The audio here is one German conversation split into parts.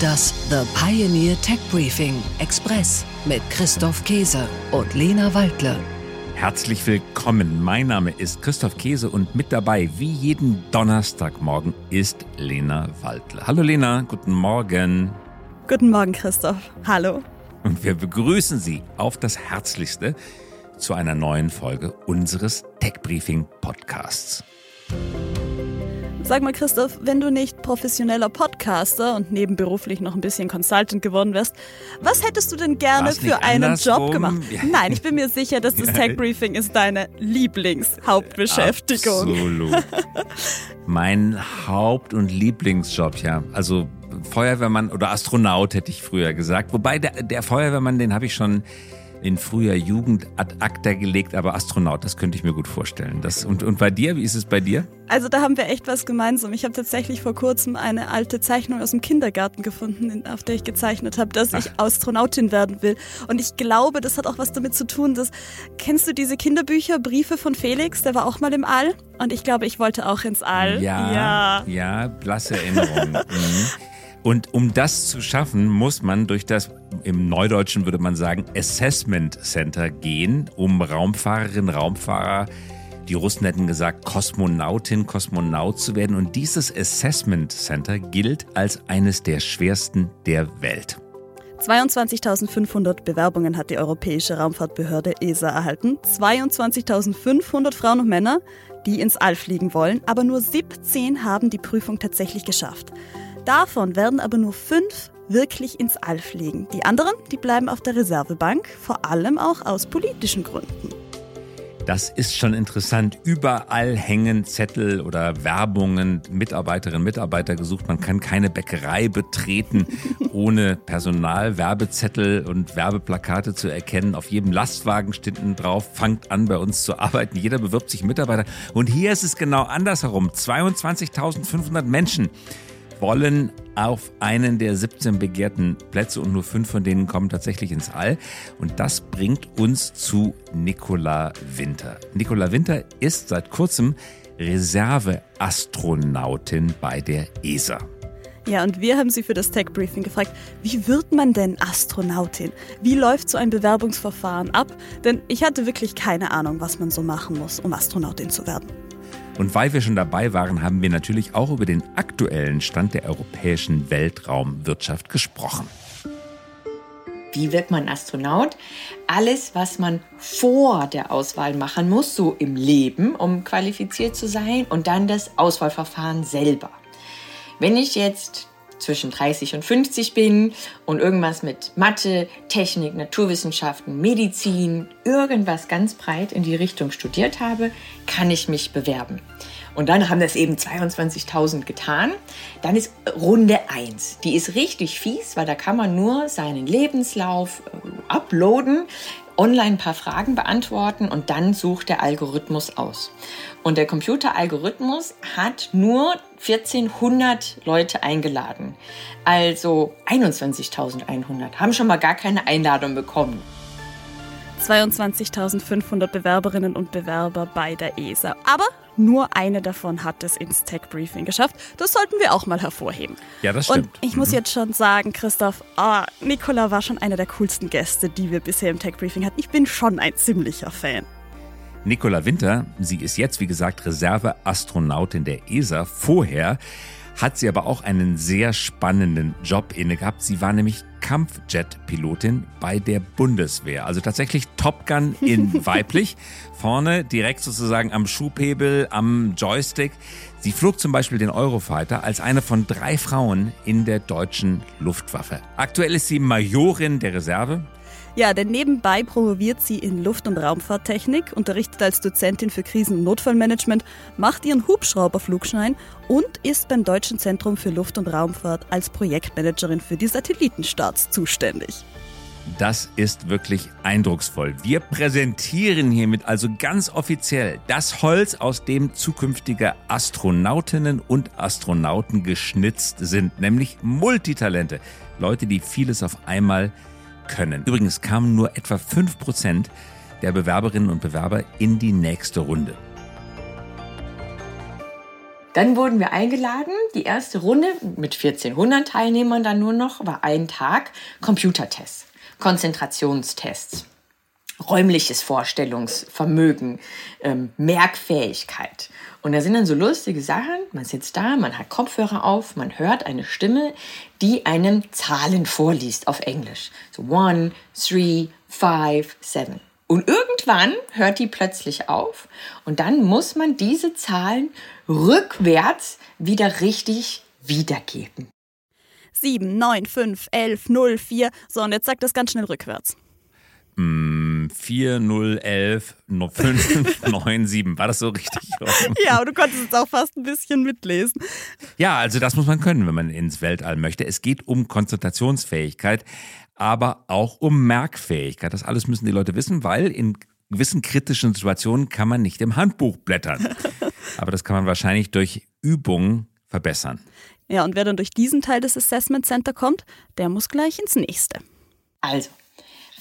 Das The Pioneer Tech Briefing Express mit Christoph Käse und Lena Waldle. Herzlich willkommen. Mein Name ist Christoph Käse und mit dabei, wie jeden Donnerstagmorgen, ist Lena Waldle. Hallo Lena, guten Morgen. Guten Morgen, Christoph. Hallo. Und wir begrüßen Sie auf das Herzlichste zu einer neuen Folge unseres Tech Briefing Podcasts. Sag mal, Christoph, wenn du nicht professioneller Podcaster und nebenberuflich noch ein bisschen Consultant geworden wärst, was hättest du denn gerne für einen andersrum? Job gemacht? Ja. Nein, ich bin mir sicher, dass das. Tech Briefing ist deine Lieblingshauptbeschäftigung. Absolut. mein Haupt- und Lieblingsjob, ja. Also Feuerwehrmann oder Astronaut hätte ich früher gesagt. Wobei der, der Feuerwehrmann, den habe ich schon in früher Jugend ad acta gelegt, aber Astronaut, das könnte ich mir gut vorstellen. Das, und, und bei dir, wie ist es bei dir? Also da haben wir echt was gemeinsam. Ich habe tatsächlich vor kurzem eine alte Zeichnung aus dem Kindergarten gefunden, auf der ich gezeichnet habe, dass ich Astronautin werden will. Und ich glaube, das hat auch was damit zu tun, dass kennst du diese Kinderbücher Briefe von Felix? Der war auch mal im All und ich glaube, ich wollte auch ins All. Ja, ja. ja, blasse Erinnerung. mhm. Und um das zu schaffen, muss man durch das, im Neudeutschen würde man sagen, Assessment Center gehen, um Raumfahrerinnen, Raumfahrer, die Russen hätten gesagt, Kosmonautin, Kosmonaut zu werden. Und dieses Assessment Center gilt als eines der schwersten der Welt. 22.500 Bewerbungen hat die Europäische Raumfahrtbehörde ESA erhalten. 22.500 Frauen und Männer, die ins All fliegen wollen, aber nur 17 haben die Prüfung tatsächlich geschafft. Davon werden aber nur fünf wirklich ins All fliegen. Die anderen, die bleiben auf der Reservebank, vor allem auch aus politischen Gründen. Das ist schon interessant. Überall hängen Zettel oder Werbungen, Mitarbeiterinnen, Mitarbeiter gesucht. Man kann keine Bäckerei betreten, ohne Personal, Werbezettel und Werbeplakate zu erkennen. Auf jedem Lastwagen steht drauf, fangt an bei uns zu arbeiten. Jeder bewirbt sich Mitarbeiter. Und hier ist es genau andersherum. 22.500 Menschen wollen auf einen der 17 begehrten Plätze und nur fünf von denen kommen tatsächlich ins All. Und das bringt uns zu Nicola Winter. Nicola Winter ist seit kurzem Reserveastronautin bei der ESA. Ja, und wir haben sie für das Tech Briefing gefragt, wie wird man denn Astronautin? Wie läuft so ein Bewerbungsverfahren ab? Denn ich hatte wirklich keine Ahnung, was man so machen muss, um Astronautin zu werden. Und weil wir schon dabei waren, haben wir natürlich auch über den aktuellen Stand der europäischen Weltraumwirtschaft gesprochen. Wie wird man Astronaut? Alles, was man vor der Auswahl machen muss, so im Leben, um qualifiziert zu sein, und dann das Auswahlverfahren selber. Wenn ich jetzt zwischen 30 und 50 bin und irgendwas mit Mathe, Technik, Naturwissenschaften, Medizin, irgendwas ganz breit in die Richtung studiert habe, kann ich mich bewerben. Und dann haben das eben 22.000 getan. Dann ist Runde 1. Die ist richtig fies, weil da kann man nur seinen Lebenslauf äh, uploaden, online ein paar Fragen beantworten und dann sucht der Algorithmus aus. Und der Computeralgorithmus hat nur 1400 Leute eingeladen. Also 21.100 haben schon mal gar keine Einladung bekommen. 22.500 Bewerberinnen und Bewerber bei der ESA. Aber nur eine davon hat es ins Tech Briefing geschafft. Das sollten wir auch mal hervorheben. Ja, das Und stimmt. ich muss jetzt schon sagen, Christoph, ah, Nicola war schon einer der coolsten Gäste, die wir bisher im Tech Briefing hatten. Ich bin schon ein ziemlicher Fan. Nicola Winter, sie ist jetzt, wie gesagt, Reserveastronautin der ESA. Vorher hat sie aber auch einen sehr spannenden Job inne gehabt. Sie war nämlich Kampfjet-Pilotin bei der Bundeswehr. Also tatsächlich Top Gun in weiblich. Vorne direkt sozusagen am Schubhebel, am Joystick. Sie flog zum Beispiel den Eurofighter als eine von drei Frauen in der deutschen Luftwaffe. Aktuell ist sie Majorin der Reserve. Ja, denn nebenbei promoviert sie in Luft- und Raumfahrttechnik, unterrichtet als Dozentin für Krisen- und Notfallmanagement, macht ihren Hubschrauberflugschein und ist beim Deutschen Zentrum für Luft- und Raumfahrt als Projektmanagerin für die Satellitenstarts zuständig. Das ist wirklich eindrucksvoll. Wir präsentieren hiermit also ganz offiziell das Holz, aus dem zukünftige Astronautinnen und Astronauten geschnitzt sind, nämlich Multitalente. Leute, die vieles auf einmal können. Übrigens kamen nur etwa 5% der Bewerberinnen und Bewerber in die nächste Runde. Dann wurden wir eingeladen. Die erste Runde mit 1400 Teilnehmern dann nur noch war ein Tag Computertests, Konzentrationstests, räumliches Vorstellungsvermögen, ähm, Merkfähigkeit. Und da sind dann so lustige Sachen. Man sitzt da, man hat Kopfhörer auf, man hört eine Stimme, die einem Zahlen vorliest auf Englisch. So one, three, five, seven. Und irgendwann hört die plötzlich auf und dann muss man diese Zahlen rückwärts wieder richtig wiedergeben. 7, 9, 5, 11, 0, 4. So, und jetzt sagt das ganz schnell rückwärts. 4, 0, 11, 5, 9, 7. War das so richtig? ja, aber du konntest es auch fast ein bisschen mitlesen. Ja, also das muss man können, wenn man ins Weltall möchte. Es geht um Konzentrationsfähigkeit aber auch um Merkfähigkeit. Das alles müssen die Leute wissen, weil in gewissen kritischen Situationen kann man nicht im Handbuch blättern. Aber das kann man wahrscheinlich durch Übungen verbessern. Ja, und wer dann durch diesen Teil des Assessment Center kommt, der muss gleich ins nächste. Also,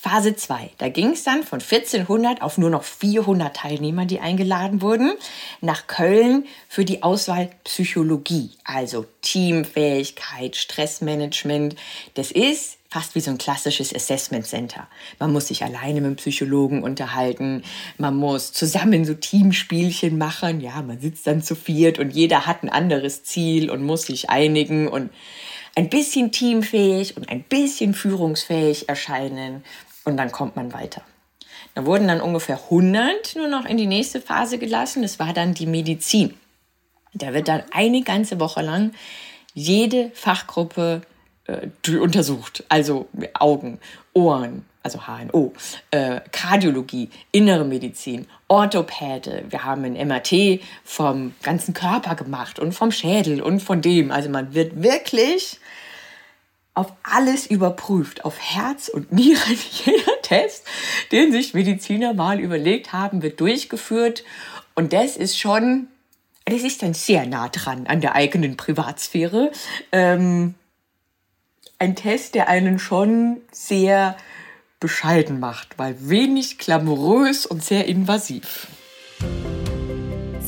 Phase 2. Da ging es dann von 1400 auf nur noch 400 Teilnehmer, die eingeladen wurden, nach Köln für die Auswahl Psychologie, also Teamfähigkeit, Stressmanagement. Das ist fast wie so ein klassisches Assessment Center. Man muss sich alleine mit dem Psychologen unterhalten, man muss zusammen so Teamspielchen machen, ja, man sitzt dann zu viert und jeder hat ein anderes Ziel und muss sich einigen und ein bisschen teamfähig und ein bisschen führungsfähig erscheinen und dann kommt man weiter. Da wurden dann ungefähr 100 nur noch in die nächste Phase gelassen. Das war dann die Medizin. Da wird dann eine ganze Woche lang jede Fachgruppe äh, untersucht. Also Augen, Ohren, also HNO, äh, Kardiologie, innere Medizin, Orthopäde. Wir haben ein MRT vom ganzen Körper gemacht und vom Schädel und von dem. Also man wird wirklich auf alles überprüft, auf Herz und Nieren. Jeder Test, den sich Mediziner mal überlegt haben, wird durchgeführt. Und das ist schon, das ist dann sehr nah dran an der eigenen Privatsphäre. Ähm, ein Test, der einen schon sehr bescheiden macht, weil wenig glamourös und sehr invasiv.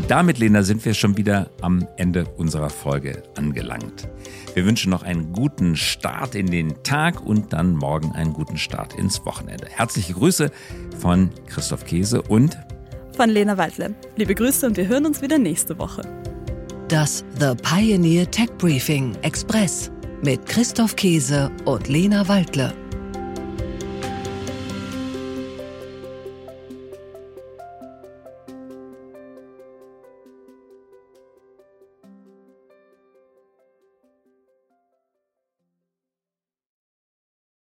Und damit, Lena, sind wir schon wieder am Ende unserer Folge angelangt. Wir wünschen noch einen guten Start in den Tag und dann morgen einen guten Start ins Wochenende. Herzliche Grüße von Christoph Käse und von Lena Waldle. Liebe Grüße und wir hören uns wieder nächste Woche. Das The Pioneer Tech Briefing Express mit Christoph Käse und Lena Waldle.